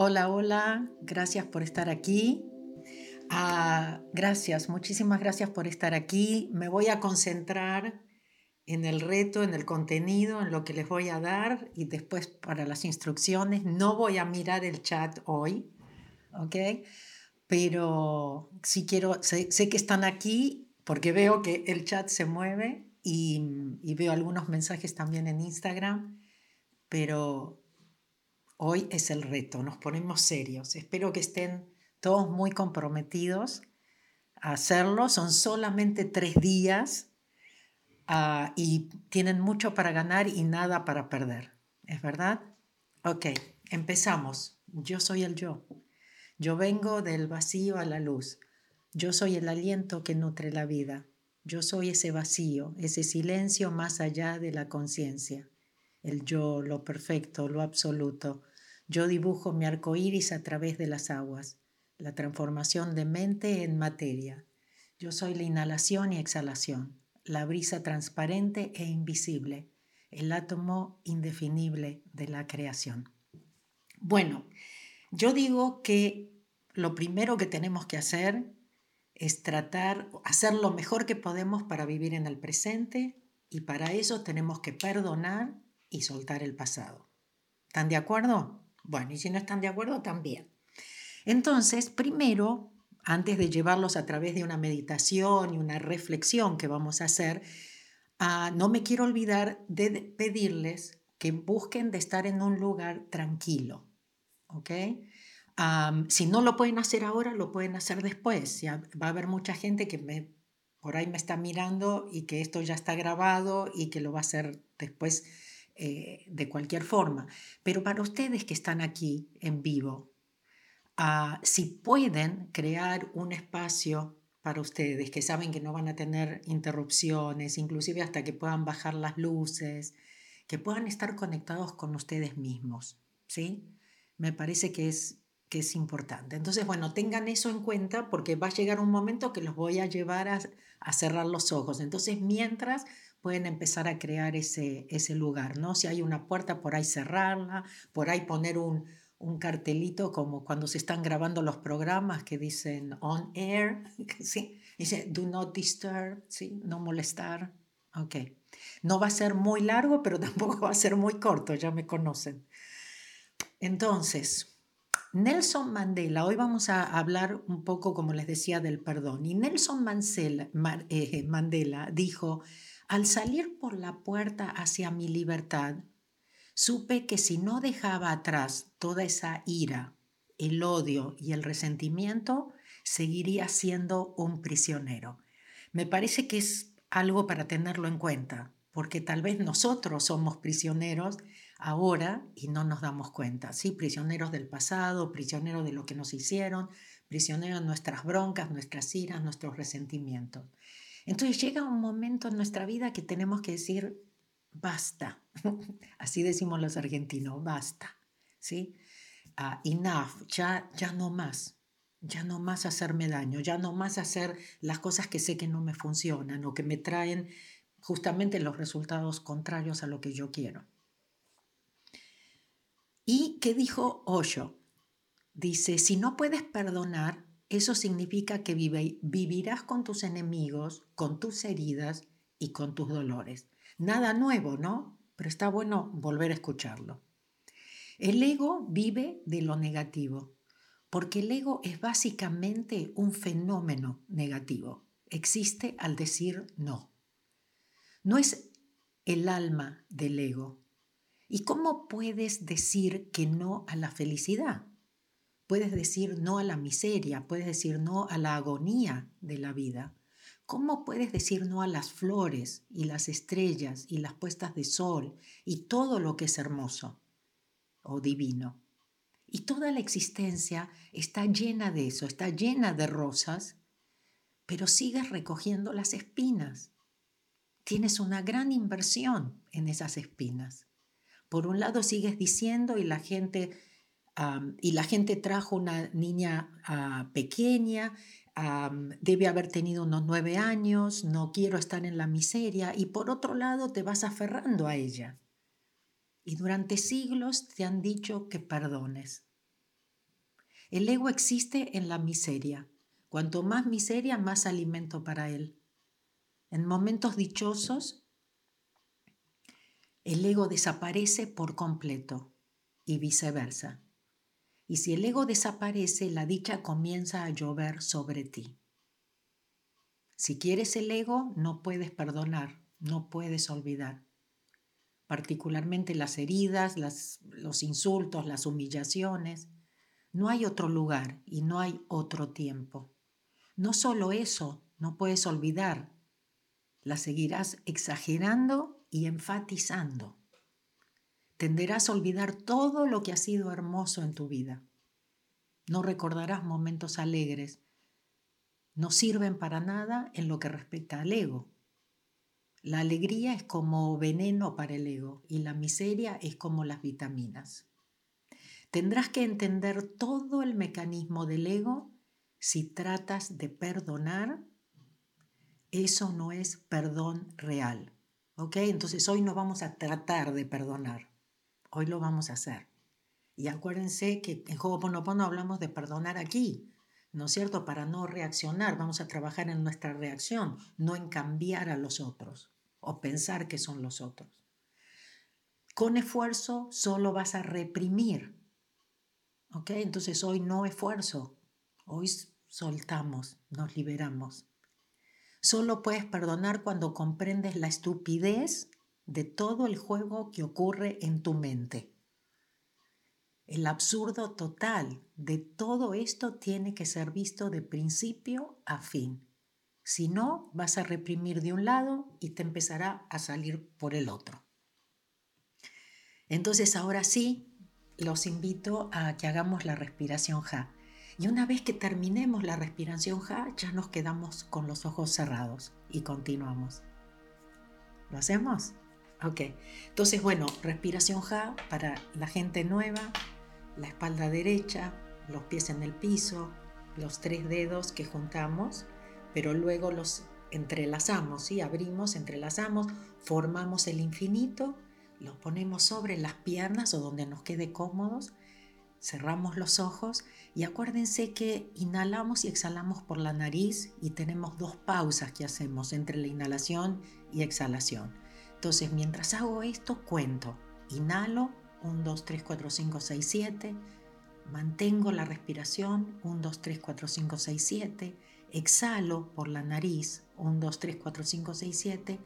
Hola, hola, gracias por estar aquí. Ah, gracias, muchísimas gracias por estar aquí. Me voy a concentrar en el reto, en el contenido, en lo que les voy a dar y después para las instrucciones. No voy a mirar el chat hoy, ¿ok? Pero sí quiero, sé, que están aquí porque veo que el chat se mueve y veo algunos mensajes también en Instagram, pero hoy es el reto, nos ponemos serios. Espero que estén todos muy comprometidos a hacerlo. Son solamente tres días Ah, y tienen mucho para ganar y nada para perder. ¿Es verdad? Ok, empezamos. Yo soy el yo. Yo vengo del vacío a la luz. Yo soy el aliento que nutre la vida. Yo soy ese vacío, ese silencio más allá de la conciencia. El yo, lo perfecto, lo absoluto. Yo dibujo mi arco iris a través de las aguas, la transformación de mente en materia. Yo soy la inhalación y exhalación la brisa transparente e invisible, el átomo indefinible de la creación. Bueno, yo digo que lo primero que tenemos que hacer es tratar, hacer lo mejor que podemos para vivir en el presente y para eso tenemos que perdonar y soltar el pasado. ¿Están de acuerdo? Bueno, y si no están de acuerdo, también. Entonces, primero antes de llevarlos a través de una meditación y una reflexión que vamos a hacer, ah, no me quiero olvidar de pedirles que busquen de estar en un lugar tranquilo. ¿ok? si no lo pueden hacer ahora, lo pueden hacer después. Ya va a haber mucha gente que me, por ahí me está mirando y que esto ya está grabado y que lo va a hacer después eh, de cualquier forma. Pero para ustedes que están aquí en vivo, si pueden crear un espacio para ustedes, que saben que no van a tener interrupciones, inclusive hasta que puedan bajar las luces, que puedan estar conectados con ustedes mismos, ¿sí? Me parece que es, que es importante. Entonces, bueno, tengan eso en cuenta porque va a llegar un momento que los voy a llevar a cerrar los ojos. Entonces, mientras pueden empezar a crear ese, ese lugar, ¿no? Si hay una puerta, por ahí cerrarla, por ahí poner un, un cartelito como cuando se están grabando los programas que dicen on air, ¿sí? dice do not disturb, ¿sí? no molestar. Ok. No va a ser muy largo, pero tampoco va a ser muy corto, ya me conocen. Entonces, Nelson Mandela, hoy vamos a hablar un poco, como les decía, del perdón. Y Nelson eh, Mandela dijo, al salir por la puerta hacia mi libertad, supe que si no dejaba atrás toda esa ira, el odio y el resentimiento, seguiría siendo un prisionero. Me parece que es algo para tenerlo en cuenta, porque tal vez nosotros somos prisioneros ahora y no nos damos cuenta, ¿sí? Prisioneros del pasado, prisioneros de lo que nos hicieron, prisioneros de nuestras broncas, nuestras iras, nuestros resentimientos. Entonces llega un momento en nuestra vida que tenemos que decir, basta. Así decimos los argentinos, basta. ¿sí? Ah, enough, ya, ya no más. Ya no más hacerme daño, ya no más hacer las cosas que sé que no me funcionan o que me traen justamente los resultados contrarios a lo que yo quiero. ¿Y qué dijo Osho? Dice, si no puedes perdonar, eso significa que vivirás con tus enemigos, con tus heridas y con tus dolores. Nada nuevo, ¿no? Pero está bueno volver a escucharlo. El ego vive de lo negativo, porque el ego es básicamente un fenómeno negativo. Existe al decir no. No es el alma del ego. ¿Y cómo puedes decir que no a la felicidad? Puedes decir no a la miseria, puedes decir no a la agonía de la vida. ¿Cómo puedes decir no a las flores y las estrellas y las puestas de sol y todo lo que es hermoso o divino? Y toda la existencia está llena de eso, está llena de rosas, pero sigues recogiendo las espinas. Tienes una gran inversión en esas espinas. Por un lado sigues diciendo y la gente, y la gente trajo una niña ah, pequeña debe haber tenido unos nueve años, no quiero estar en la miseria, y por otro lado te vas aferrando a ella. Y durante siglos te han dicho que perdones. El ego existe en la miseria. Cuanto más miseria, más alimento para él. En momentos dichosos, el ego desaparece por completo y viceversa. Y si el ego desaparece, la dicha comienza a llover sobre ti. Si quieres el ego, no puedes perdonar, no puedes olvidar. Particularmente las heridas, los insultos, las humillaciones. No hay otro lugar y no hay otro tiempo. No solo eso, no puedes olvidar. La seguirás exagerando y enfatizando tenderás a olvidar todo lo que ha sido hermoso en tu vida. No recordarás momentos alegres. No sirven para nada en lo que respecta al ego. La alegría es como veneno para el ego y la miseria es como las vitaminas. Tendrás que entender todo el mecanismo del ego si tratas de perdonar. Eso no es perdón real. ¿Ok? Entonces hoy no vamos a tratar de perdonar. Hoy lo vamos a hacer. Y acuérdense que en Ho'oponopono hablamos de perdonar aquí, ¿no es cierto? Para no reaccionar, vamos a trabajar en nuestra reacción, no en cambiar a los otros o pensar que son los otros. Con esfuerzo solo vas a reprimir. ¿Ok? Entonces hoy no esfuerzo, hoy soltamos, nos liberamos. Solo puedes perdonar cuando comprendes la estupidez de todo el juego que ocurre en tu mente. El absurdo total de todo esto tiene que ser visto de principio a fin. Si no, vas a reprimir de un lado y te empezará a salir por el otro. Entonces ahora sí, los invito a que hagamos la respiración Ja. Y una vez que terminemos la respiración Ja, ya nos quedamos con los ojos cerrados y continuamos. ¿Lo hacemos? Ok, entonces bueno, respiración Ja para la gente nueva, la espalda derecha, los pies en el piso, los tres dedos que juntamos, pero luego los entrelazamos, ¿sí? abrimos, entrelazamos, formamos el infinito, los ponemos sobre las piernas o donde nos quede cómodos, cerramos los ojos y acuérdense que inhalamos y exhalamos por la nariz y tenemos dos pausas que hacemos entre la inhalación y exhalación. Entonces, mientras hago esto, cuento. Inhalo, 1, 2, 3, 4, 5, 6, 7. Mantengo la respiración, 1, 2, 3, 4, 5, 6, 7. Exhalo por la nariz, 1, 2, 3, 4, 5, 6, 7.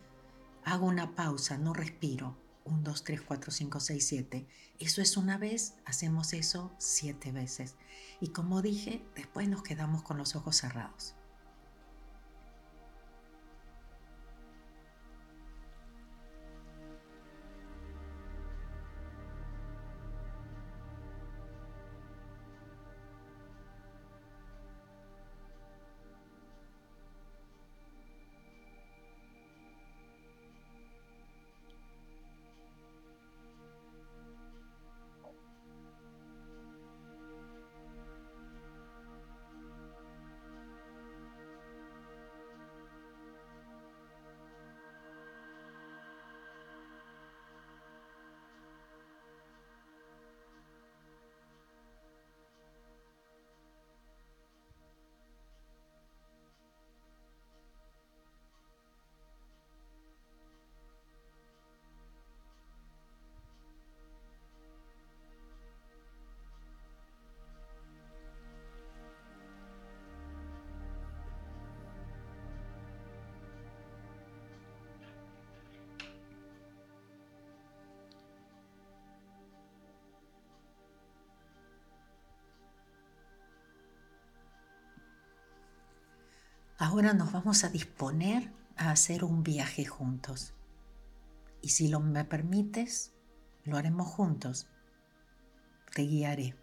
Hago una pausa, no respiro. 1, 2, 3, 4, 5, 6, 7. Eso es una vez, hacemos eso siete veces. Y como dije, después nos quedamos con los ojos cerrados. Ahora nos vamos a disponer a hacer un viaje juntos. Y si lo me permites, lo haremos juntos. Te guiaré.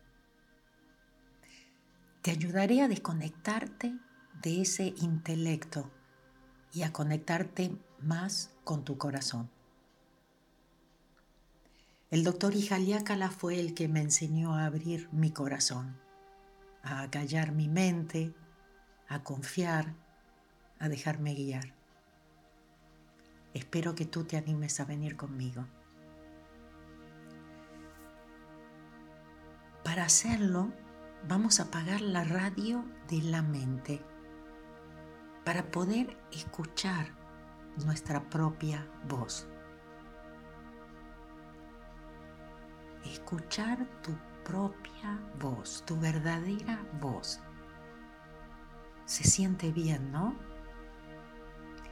Te ayudaré a desconectarte de ese intelecto y a conectarte más con tu corazón. El doctor Ijaliácala fue el que me enseñó a abrir mi corazón, a callar mi mente, a confiar, a dejarme guiar. Espero que tú te animes a venir conmigo. Para hacerlo, vamos a apagar la radio de la mente para poder escuchar nuestra propia voz. Escuchar tu propia voz, tu verdadera voz. Se siente bien, ¿no?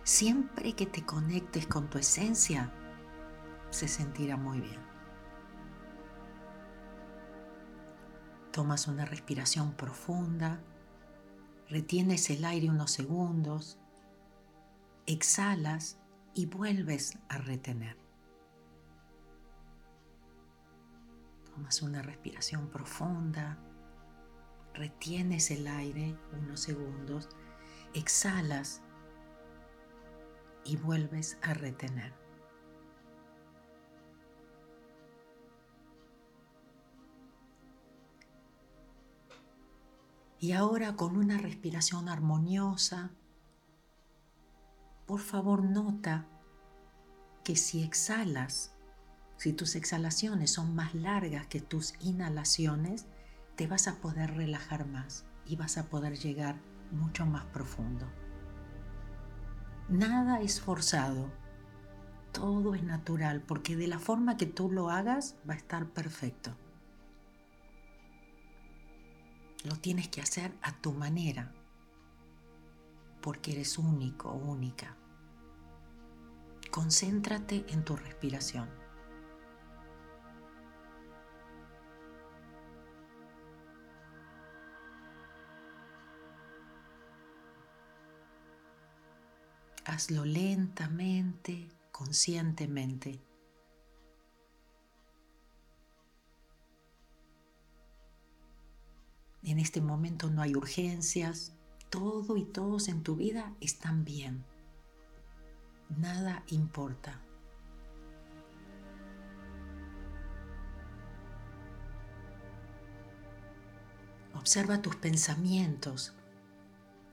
Siempre que te conectes con tu esencia, se sentirá muy bien. Tomas una respiración profunda, retienes el aire unos segundos, exhalas y vuelves a retener. Tomas una respiración profunda, retienes el aire unos segundos, exhalas y vuelves a retener. Y ahora con una respiración armoniosa, por favor nota que si exhalas, si tus exhalaciones son más largas que tus inhalaciones, te vas a poder relajar más y vas a poder llegar mucho más profundo. Nada es forzado, todo es natural, porque de la forma que tú lo hagas va a estar perfecto. Lo tienes que hacer a tu manera, porque eres único única. Concéntrate en tu respiración. Hazlo lentamente, conscientemente. En este momento no hay urgencias, todo y todos en tu vida están bien. Nada importa. Observa tus pensamientos,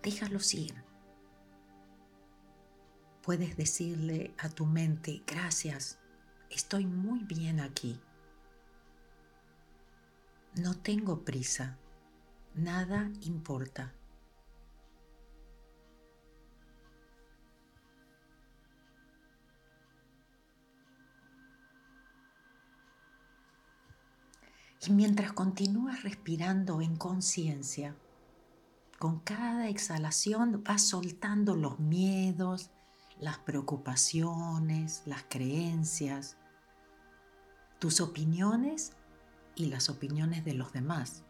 déjalos ir. Puedes decirle a tu mente, gracias, estoy muy bien aquí. No tengo prisa nada importa. Y mientras continúas respirando en conciencia, con cada exhalación vas soltando los miedos, las preocupaciones, las creencias, tus opiniones y las opiniones de los demás.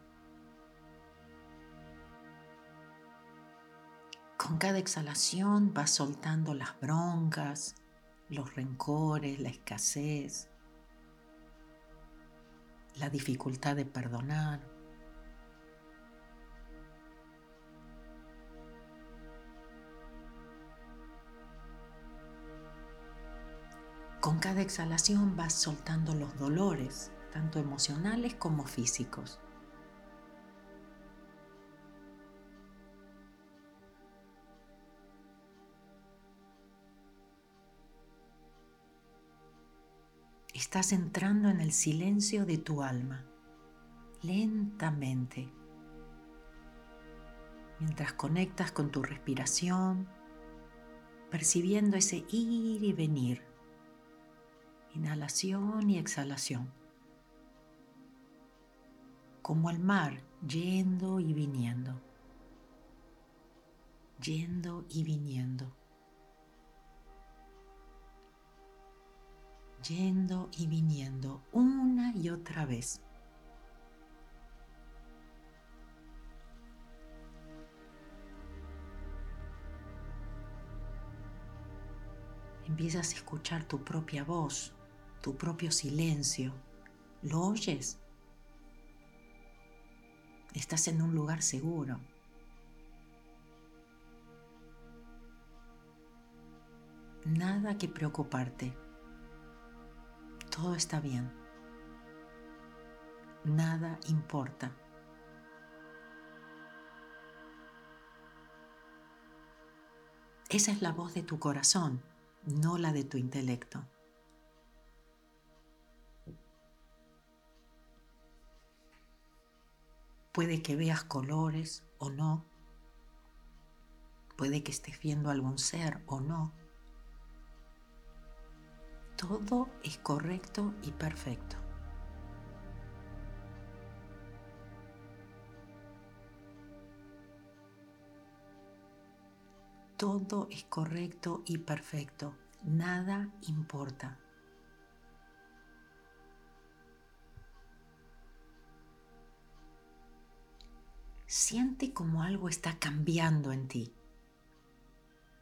Con cada exhalación vas soltando las broncas, los rencores, la escasez, la dificultad de perdonar. Con cada exhalación vas soltando los dolores, tanto emocionales como físicos. Estás entrando en el silencio de tu alma, lentamente, mientras conectas con tu respiración, percibiendo ese ir y venir, inhalación y exhalación, como el mar yendo y viniendo, yendo y viniendo. yendo y viniendo una y otra vez. Empiezas a escuchar tu propia voz, tu propio silencio. ¿Lo oyes? Estás en un lugar seguro. Nada que preocuparte todo está bien. Nada importa. Esa es la voz de tu corazón, no la de tu intelecto. Puede que veas colores o no. Puede que estés viendo algún ser o no. Todo es correcto y perfecto. Todo es correcto y perfecto. Nada importa. Siente como algo está cambiando en ti.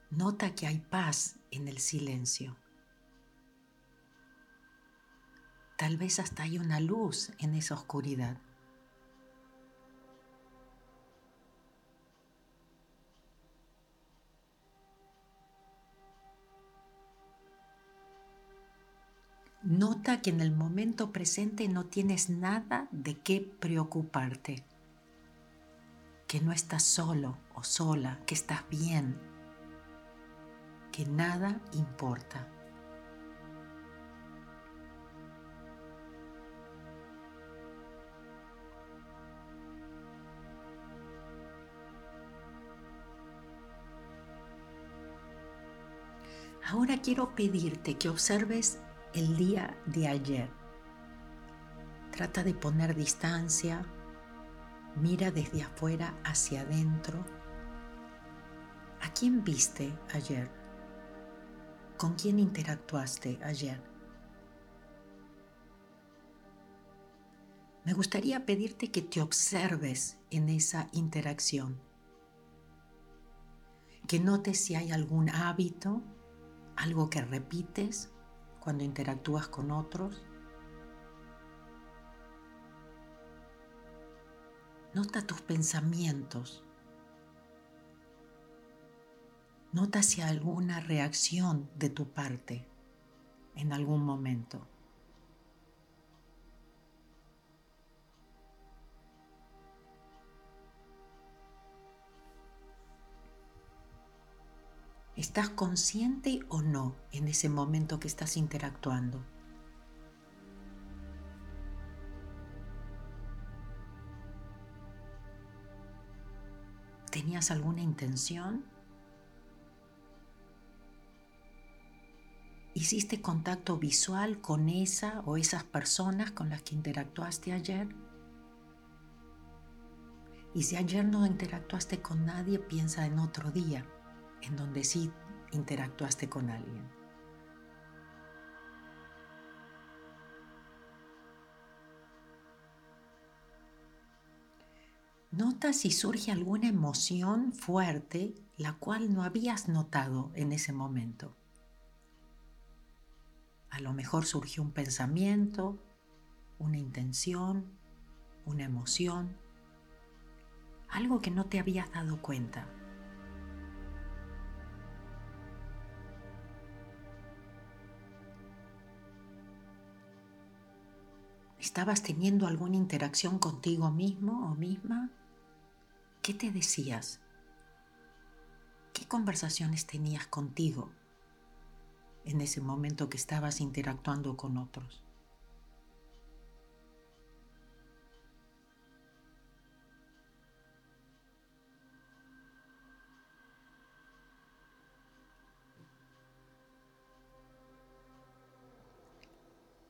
Nota que hay paz en el silencio. Tal vez hasta hay una luz en esa oscuridad. Nota que en el momento presente no tienes nada de qué preocuparte que no estás solo o sola, que estás bien, que nada importa. Ahora quiero pedirte que observes el día de ayer. Trata de poner distancia, Mira desde afuera hacia adentro. ¿A quién viste ayer? ¿Con quién interactuaste ayer? Me gustaría pedirte que te observes en esa interacción, que notes si hay algún hábito, algo que repites cuando interactúas con otros Nota tus pensamientos. Nota si hay alguna reacción de tu parte en algún momento. ¿Estás consciente o no en ese momento que estás interactuando? ¿Tenías alguna intención? ¿Hiciste contacto visual con esa o esas personas con las que interactuaste ayer? Y si ayer no interactuaste con nadie, piensa en otro día, en donde sí interactuaste con alguien. Nota si surge alguna emoción fuerte la cual no habías notado en ese momento. A lo mejor surgió un pensamiento, una intención, una emoción, algo que no te habías dado cuenta. ¿Estabas teniendo alguna interacción contigo mismo o misma? ¿Qué te decías? ¿Qué conversaciones tenías contigo en ese momento que estabas interactuando con otros?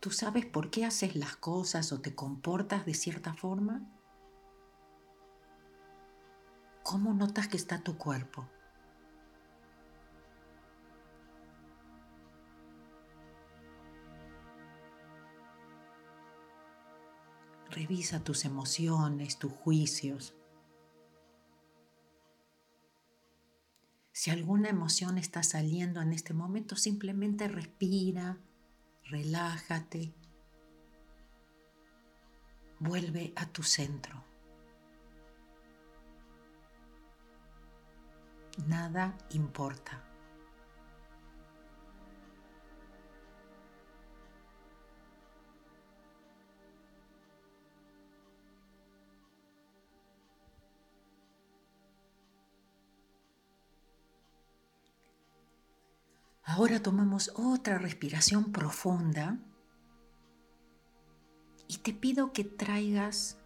¿Tú sabes por qué haces las cosas o te comportas de cierta forma? ¿Cómo notas que está tu cuerpo? Revisa tus emociones, tus juicios. Si alguna emoción está saliendo en este momento, simplemente respira, relájate, vuelve a tu centro. Nada importa. Ahora tomamos otra respiración profunda y te pido que traigas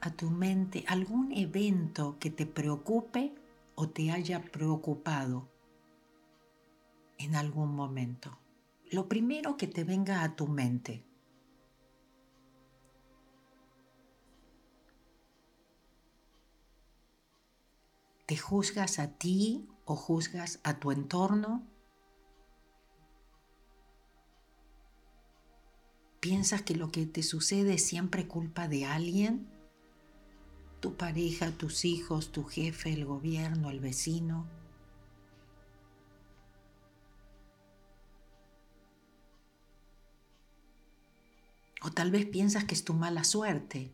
a tu mente algún evento que te preocupe o te haya preocupado en algún momento. Lo primero que te venga a tu mente. ¿Te juzgas a ti o juzgas a tu entorno? ¿Piensas que lo que te sucede es siempre culpa de alguien? Tu pareja, tus hijos, tu jefe, el gobierno, el vecino. O tal vez piensas que es tu mala suerte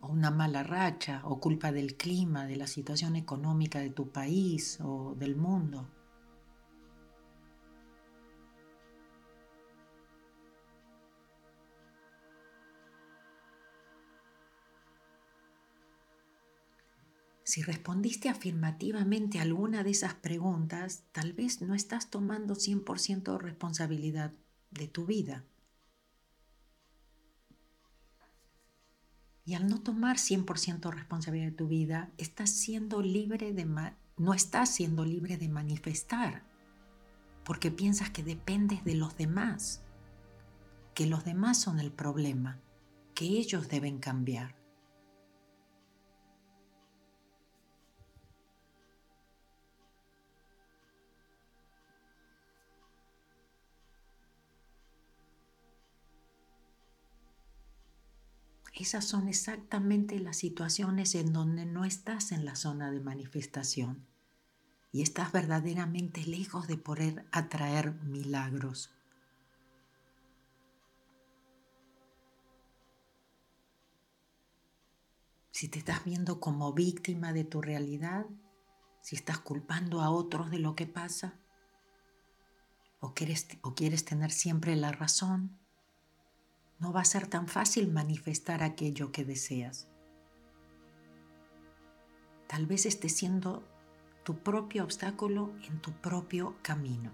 o una mala racha o culpa del clima, de la situación económica de tu país o del mundo. Si respondiste afirmativamente a alguna de esas preguntas, tal vez no estás tomando 100% responsabilidad de tu vida. Y al no tomar 100% responsabilidad de tu vida, estás siendo libre de no estás siendo libre de manifestar, porque piensas que dependes de los demás, que los demás son el problema, que ellos deben cambiar. Esas son exactamente las situaciones en donde no estás en la zona de manifestación y estás verdaderamente lejos de poder atraer milagros. Si te estás viendo como víctima de tu realidad, si estás culpando a otros de lo que pasa, o quieres, o quieres tener siempre la razón, no va a ser tan fácil manifestar aquello que deseas. Tal vez esté siendo tu propio obstáculo en tu propio camino.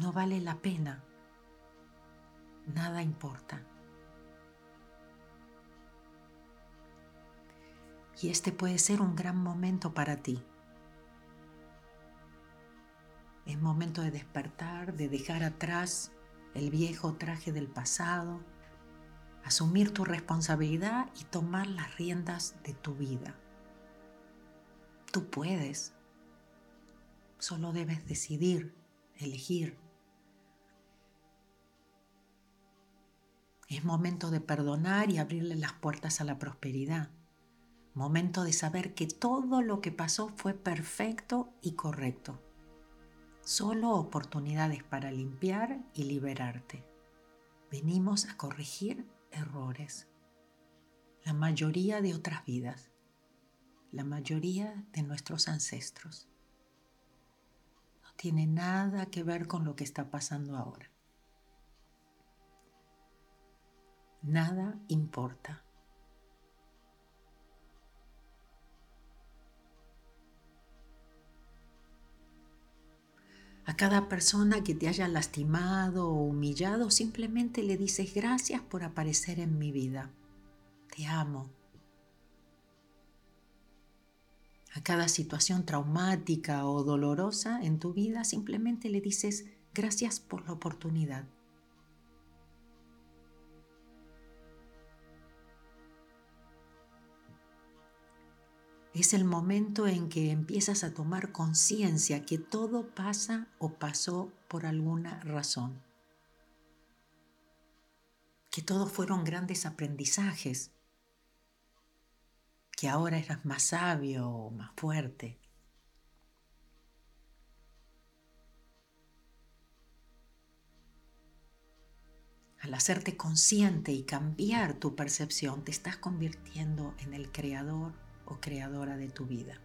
No vale la pena. Nada importa. Y este puede ser un gran momento para ti. Es momento de despertar, de dejar atrás el viejo traje del pasado, asumir tu responsabilidad y tomar las riendas de tu vida. Tú puedes, solo debes decidir, elegir. Es momento de perdonar y abrirle las puertas a la prosperidad. Momento de saber que todo lo que pasó fue perfecto y correcto solo oportunidades para limpiar y liberarte. Venimos a corregir errores. La mayoría de otras vidas, la mayoría de nuestros ancestros. No tiene nada que ver con lo que está pasando ahora. Nada importa. A cada persona que te haya lastimado o humillado, simplemente le dices gracias por aparecer en mi vida. Te amo. A cada situación traumática o dolorosa en tu vida, simplemente le dices gracias por la oportunidad. Es el momento en que empiezas a tomar conciencia que todo pasa o pasó por alguna razón. Que todos fueron grandes aprendizajes. Que ahora eras más sabio o más fuerte. Al hacerte consciente y cambiar tu percepción, te estás convirtiendo en el creador o creadora de tu vida.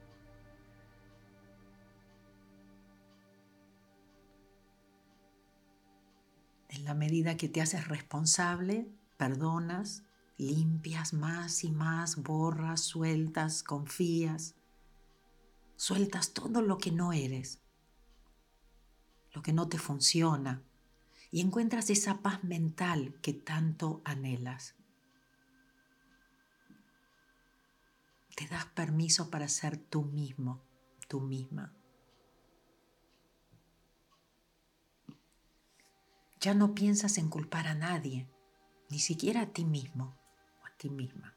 En la medida que te haces responsable, perdonas, limpias más y más, borras, sueltas, confías, sueltas todo lo que no eres, lo que no te funciona, y encuentras esa paz mental que tanto anhelas. Te das permiso para ser tú mismo, tú misma. Ya no piensas en culpar a nadie, ni siquiera a ti mismo o a ti misma.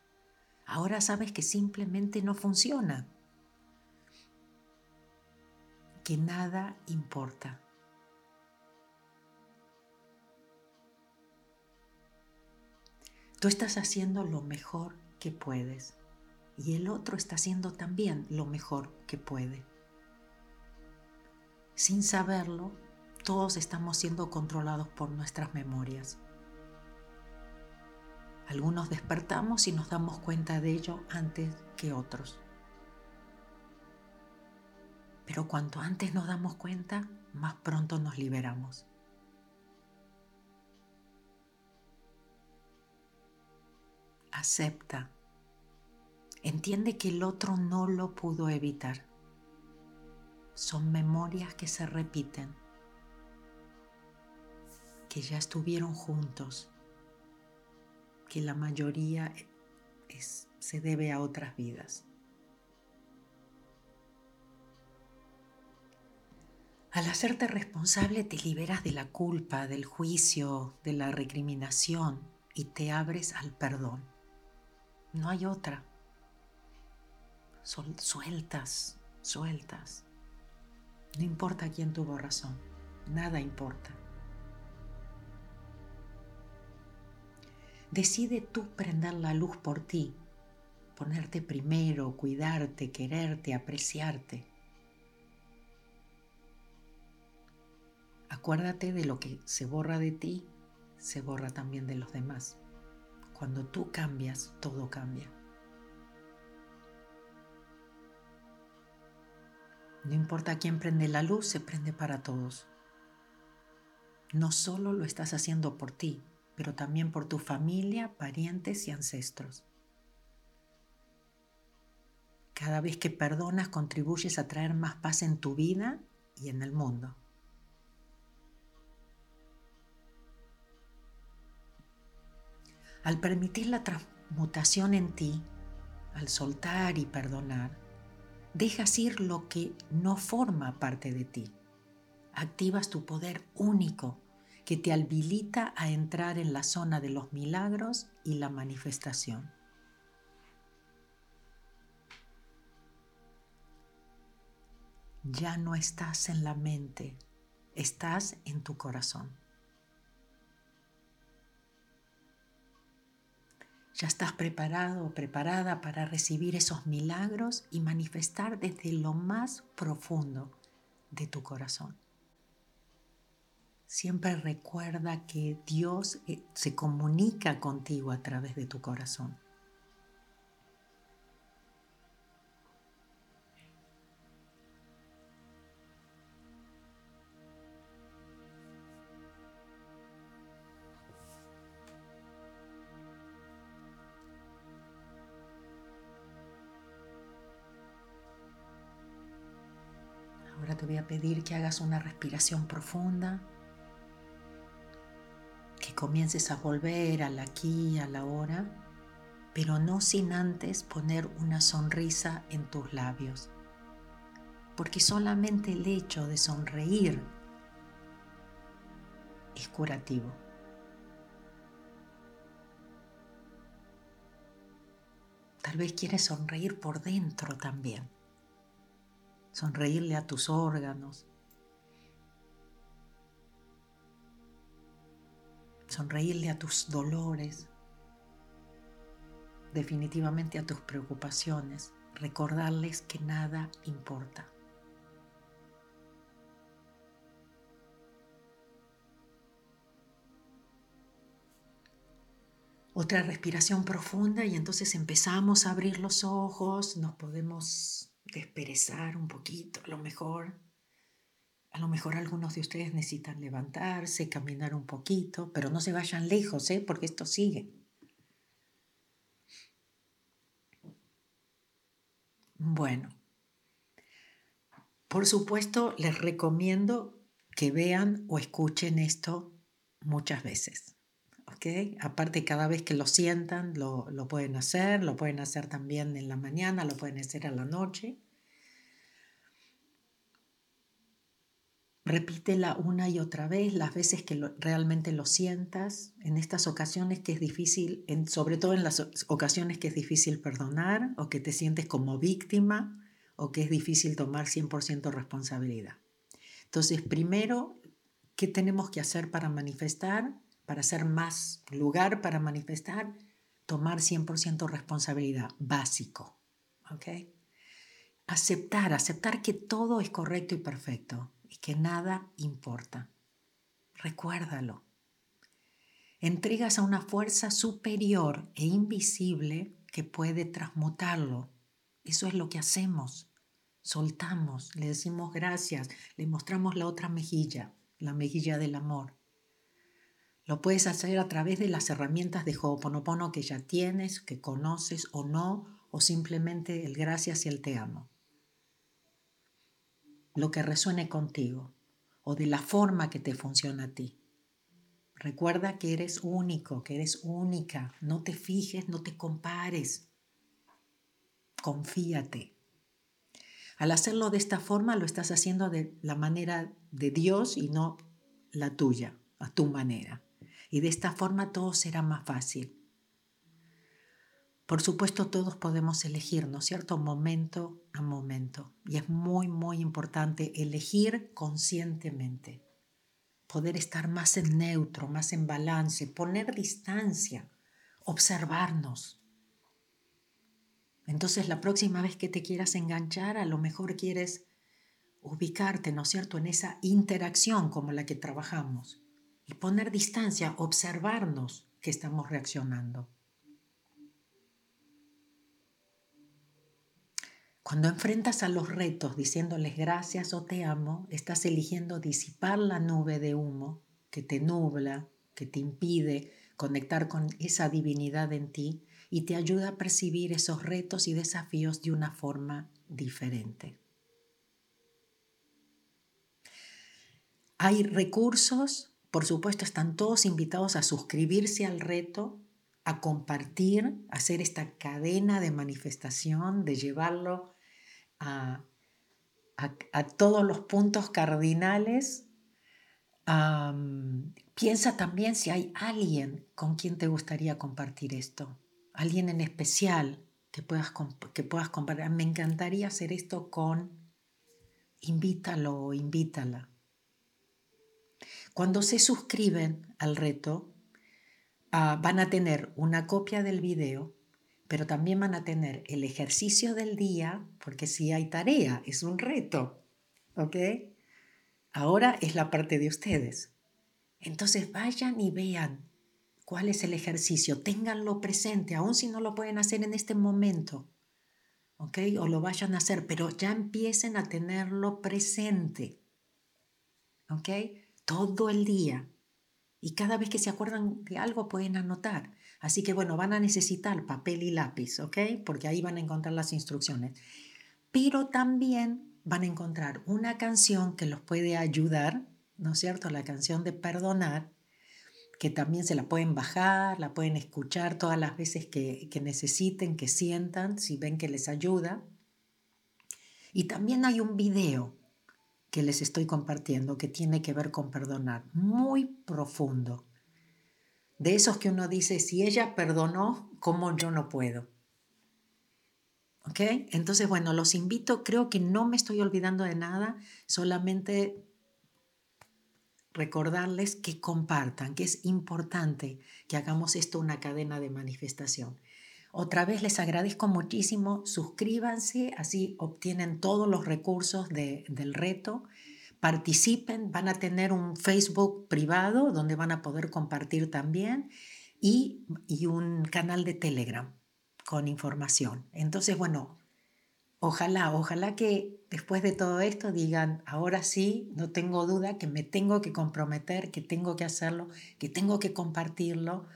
Ahora sabes que simplemente no funciona, que nada importa. Tú estás haciendo lo mejor que puedes y el otro está haciendo también lo mejor que puede. Sin saberlo, todos estamos siendo controlados por nuestras memorias. Algunos despertamos y nos damos cuenta de ello antes que otros. Pero cuanto antes nos damos cuenta, más pronto nos liberamos. Acepta. Entiende que el otro no lo pudo evitar. Son memorias que se repiten que ya estuvieron juntos, que la mayoría se debe a otras vidas. Al hacerte responsable te liberas de la culpa, del juicio, de la recriminación y te abres al perdón. No hay otra. Sueltas, sueltas. No importa quién tuvo razón, nada importa. Decide tú prender la luz por ti, ponerte primero, cuidarte, quererte, apreciarte. Acuérdate de lo que se borra de ti, se borra también de los demás. Cuando tú cambias, todo cambia. No importa quién prende la luz, se prende para todos. No solo lo estás haciendo por ti, pero también por tu familia, parientes y ancestros. Cada vez que perdonas contribuyes a traer más paz en tu vida y en el mundo. Al permitir la transmutación en ti, al soltar y perdonar, dejas ir lo que no forma parte de ti. Activas tu poder único que te habilita a entrar en la zona de los milagros y la manifestación. Ya no estás en la mente, estás en tu corazón. Ya estás preparado o preparada para recibir esos milagros y manifestar desde lo más profundo de tu corazón. Siempre recuerda que Dios eh, se comunica contigo a través de tu corazón. Que hagas una respiración profunda comiences a volver al aquí a la hora, pero no sin antes poner una sonrisa en tus labios, porque solamente el hecho de sonreír es curativo. Tal vez quieres sonreír por dentro también. Sonreírle a tus órganos, sonreírle a tus dolores, definitivamente a tus preocupaciones, recordarles que nada importa. Otra respiración profunda y entonces empezamos a abrir los ojos, nos podemos desperezar un poquito, a lo mejor. A lo mejor algunos de ustedes necesitan levantarse, caminar un poquito, pero no se vayan lejos, ¿eh? porque esto sigue. Bueno, por supuesto les recomiendo que vean o escuchen esto muchas veces. Aparte, cada vez que lo sientan, lo, lo pueden hacer, lo pueden hacer también en la mañana, lo pueden hacer a la noche. Repítela una y otra vez, las veces que realmente lo sientas, en estas ocasiones que es difícil, sobre todo en las ocasiones que es difícil perdonar o que te sientes como víctima o que es difícil tomar 100% responsabilidad. Entonces, primero, ¿qué tenemos que hacer para manifestar? Para hacer más lugar para manifestar, tomar 100% responsabilidad, básico. ¿ok? Aceptar, aceptar que todo es correcto y perfecto y que nada importa. Recuérdalo. Entregas a una fuerza superior e invisible que puede transmutarlo. Eso es lo que hacemos. Soltamos, le decimos gracias, le mostramos la otra mejilla, la mejilla del amor. Lo puedes hacer a través de las herramientas de Ho'oponopono que ya tienes, que conoces o no, o simplemente el gracias y el te amo lo que resuene contigo o de la forma que te funciona a ti. Recuerda que eres único, que eres única. No te fijes, no te compares. Confíate. Al hacerlo de esta forma, lo estás haciendo de la manera de Dios y no la tuya, a tu manera. Y de esta forma todo será más fácil. Por supuesto, todos podemos elegir, ¿no es cierto?, momento a momento. Y es muy, muy importante elegir conscientemente. Poder estar más en neutro, más en balance, poner distancia, observarnos. Entonces, la próxima vez que te quieras enganchar, a lo mejor quieres ubicarte, ¿no es cierto?, en esa interacción como la que trabajamos. Y poner distancia, observarnos que estamos reaccionando. Cuando enfrentas a los retos diciéndoles gracias o te amo, estás eligiendo disipar la nube de humo que te nubla, que te impide conectar con esa divinidad en ti y te ayuda a percibir esos retos y desafíos de una forma diferente. Hay recursos, por supuesto, están todos invitados a suscribirse al reto, a compartir, a hacer esta cadena de manifestación, de llevarlo a, todos los puntos cardinales. piensa también si hay alguien con quien te gustaría compartir esto, alguien en especial que puedas, que puedas compartir. Me encantaría hacer esto con, invítalo o invítala. Cuando se suscriben al reto, ah, van a tener una copia del video pero también van a tener el ejercicio del día, porque si hay tarea, es un reto, ¿ok? Ahora es la parte de ustedes. Entonces vayan y vean cuál es el ejercicio, ténganlo presente, aun si no lo pueden hacer en este momento, ¿ok? O lo vayan a hacer, pero ya empiecen a tenerlo presente, ¿ok? Todo el día. Y cada vez que se acuerdan de algo pueden anotar. Así que bueno, van a necesitar papel y lápiz, ¿ok? Porque ahí van a encontrar las instrucciones. Pero también van a encontrar una canción que los puede ayudar, ¿no es cierto? La canción de perdonar, que también se la pueden bajar, la pueden escuchar todas las veces que, que necesiten, que sientan, si ven que les ayuda. Y también hay un video que les estoy compartiendo que tiene que ver con perdonar, muy profundo de esos que uno dice, si ella perdonó, ¿cómo yo no puedo? ¿Ok? Entonces, bueno, los invito, creo que no me estoy olvidando de nada, solamente recordarles que compartan, que es importante que hagamos esto una cadena de manifestación. Otra vez les agradezco muchísimo, suscríbanse, así obtienen todos los recursos del reto participen, van a tener un Facebook privado donde van a poder compartir también y, un canal de Telegram con información. Entonces, bueno, ojalá, ojalá que después de todo esto digan, ahora sí, no tengo duda que me tengo que comprometer, que tengo que hacerlo, que tengo que compartirlo.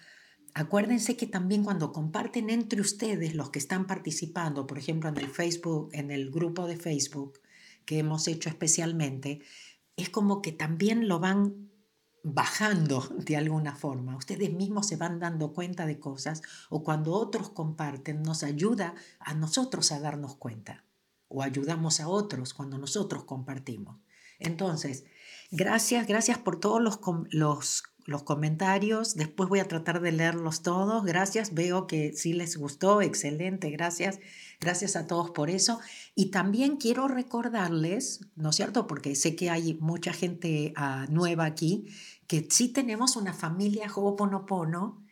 Acuérdense que también cuando comparten entre ustedes los que están participando, por ejemplo en el Facebook, en el grupo de Facebook, que hemos hecho especialmente, es como que también lo van bajando de alguna forma. Ustedes mismos se van dando cuenta de cosas o cuando otros comparten nos ayuda a nosotros a darnos cuenta o ayudamos a otros cuando nosotros compartimos. Entonces, gracias, gracias por todos los, los, los comentarios. Después voy a tratar de leerlos todos. Gracias, veo que sí les gustó, excelente, gracias. Gracias a todos por eso. Y también quiero recordarles, ¿no es cierto? Porque sé que hay mucha gente uh, nueva aquí, que sí tenemos una familia Ho'oponopono,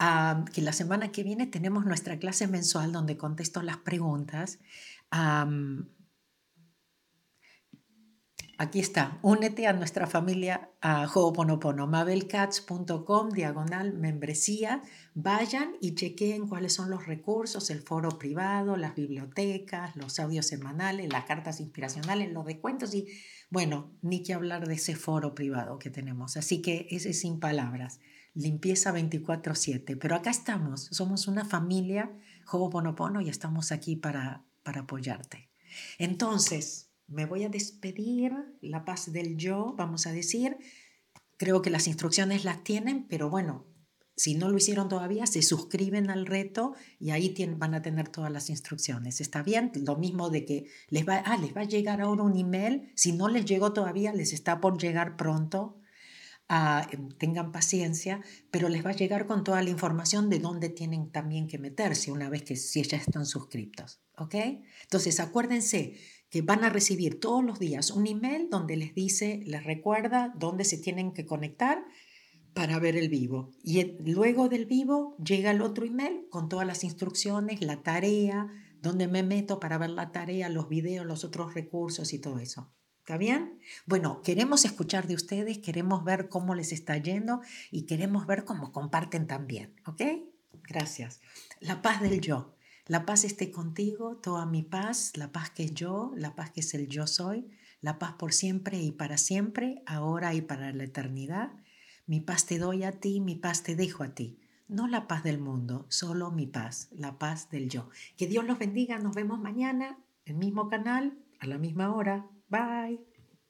uh, que la semana que viene tenemos nuestra clase mensual donde contesto las preguntas. Aquí está, únete a nuestra familia a Ho'oponopono, mabelcats.com, diagonal membresía. Vayan y chequeen cuáles son los recursos, el foro privado, las bibliotecas, los audios semanales, las cartas inspiracionales, los descuentos y, bueno, ni que hablar de ese foro privado que tenemos. Así que ese es sin palabras, limpieza 24/7. Pero acá estamos, somos una familia Ho'oponopono y estamos aquí para, para apoyarte. Entonces, me voy a despedir, la paz del yo, vamos a decir. Creo que las instrucciones las tienen, pero bueno, si no lo hicieron todavía, se suscriben al reto y ahí van a tener todas las instrucciones. ¿Está bien? Lo mismo de que les va, ah, les va a llegar ahora un email. Si no les llegó todavía, les está por llegar pronto. Ah, em, tengan paciencia, pero les va a llegar con toda la información de dónde tienen también que meterse una vez que si ya están suscriptos. ¿Ok? Entonces, acuérdense, van a recibir todos los días un email donde les dice, les recuerda dónde se tienen que conectar para ver el vivo. Y luego del vivo llega el otro email con todas las instrucciones, la tarea, dónde me meto para ver la tarea, los videos, los otros recursos y todo eso. ¿Está bien? Bueno, queremos escuchar de ustedes, queremos ver cómo les está yendo y queremos ver cómo comparten también. ¿Ok? Gracias. La paz del yo. La paz esté contigo, toda mi paz, la paz que es yo, la paz que es el yo soy, la paz por siempre y para siempre, ahora y para la eternidad. Mi paz te doy a ti, mi paz te dejo a ti. No la paz del mundo, solo mi paz, la paz del yo. Que Dios los bendiga, nos vemos mañana, el mismo canal, a la misma hora. Bye.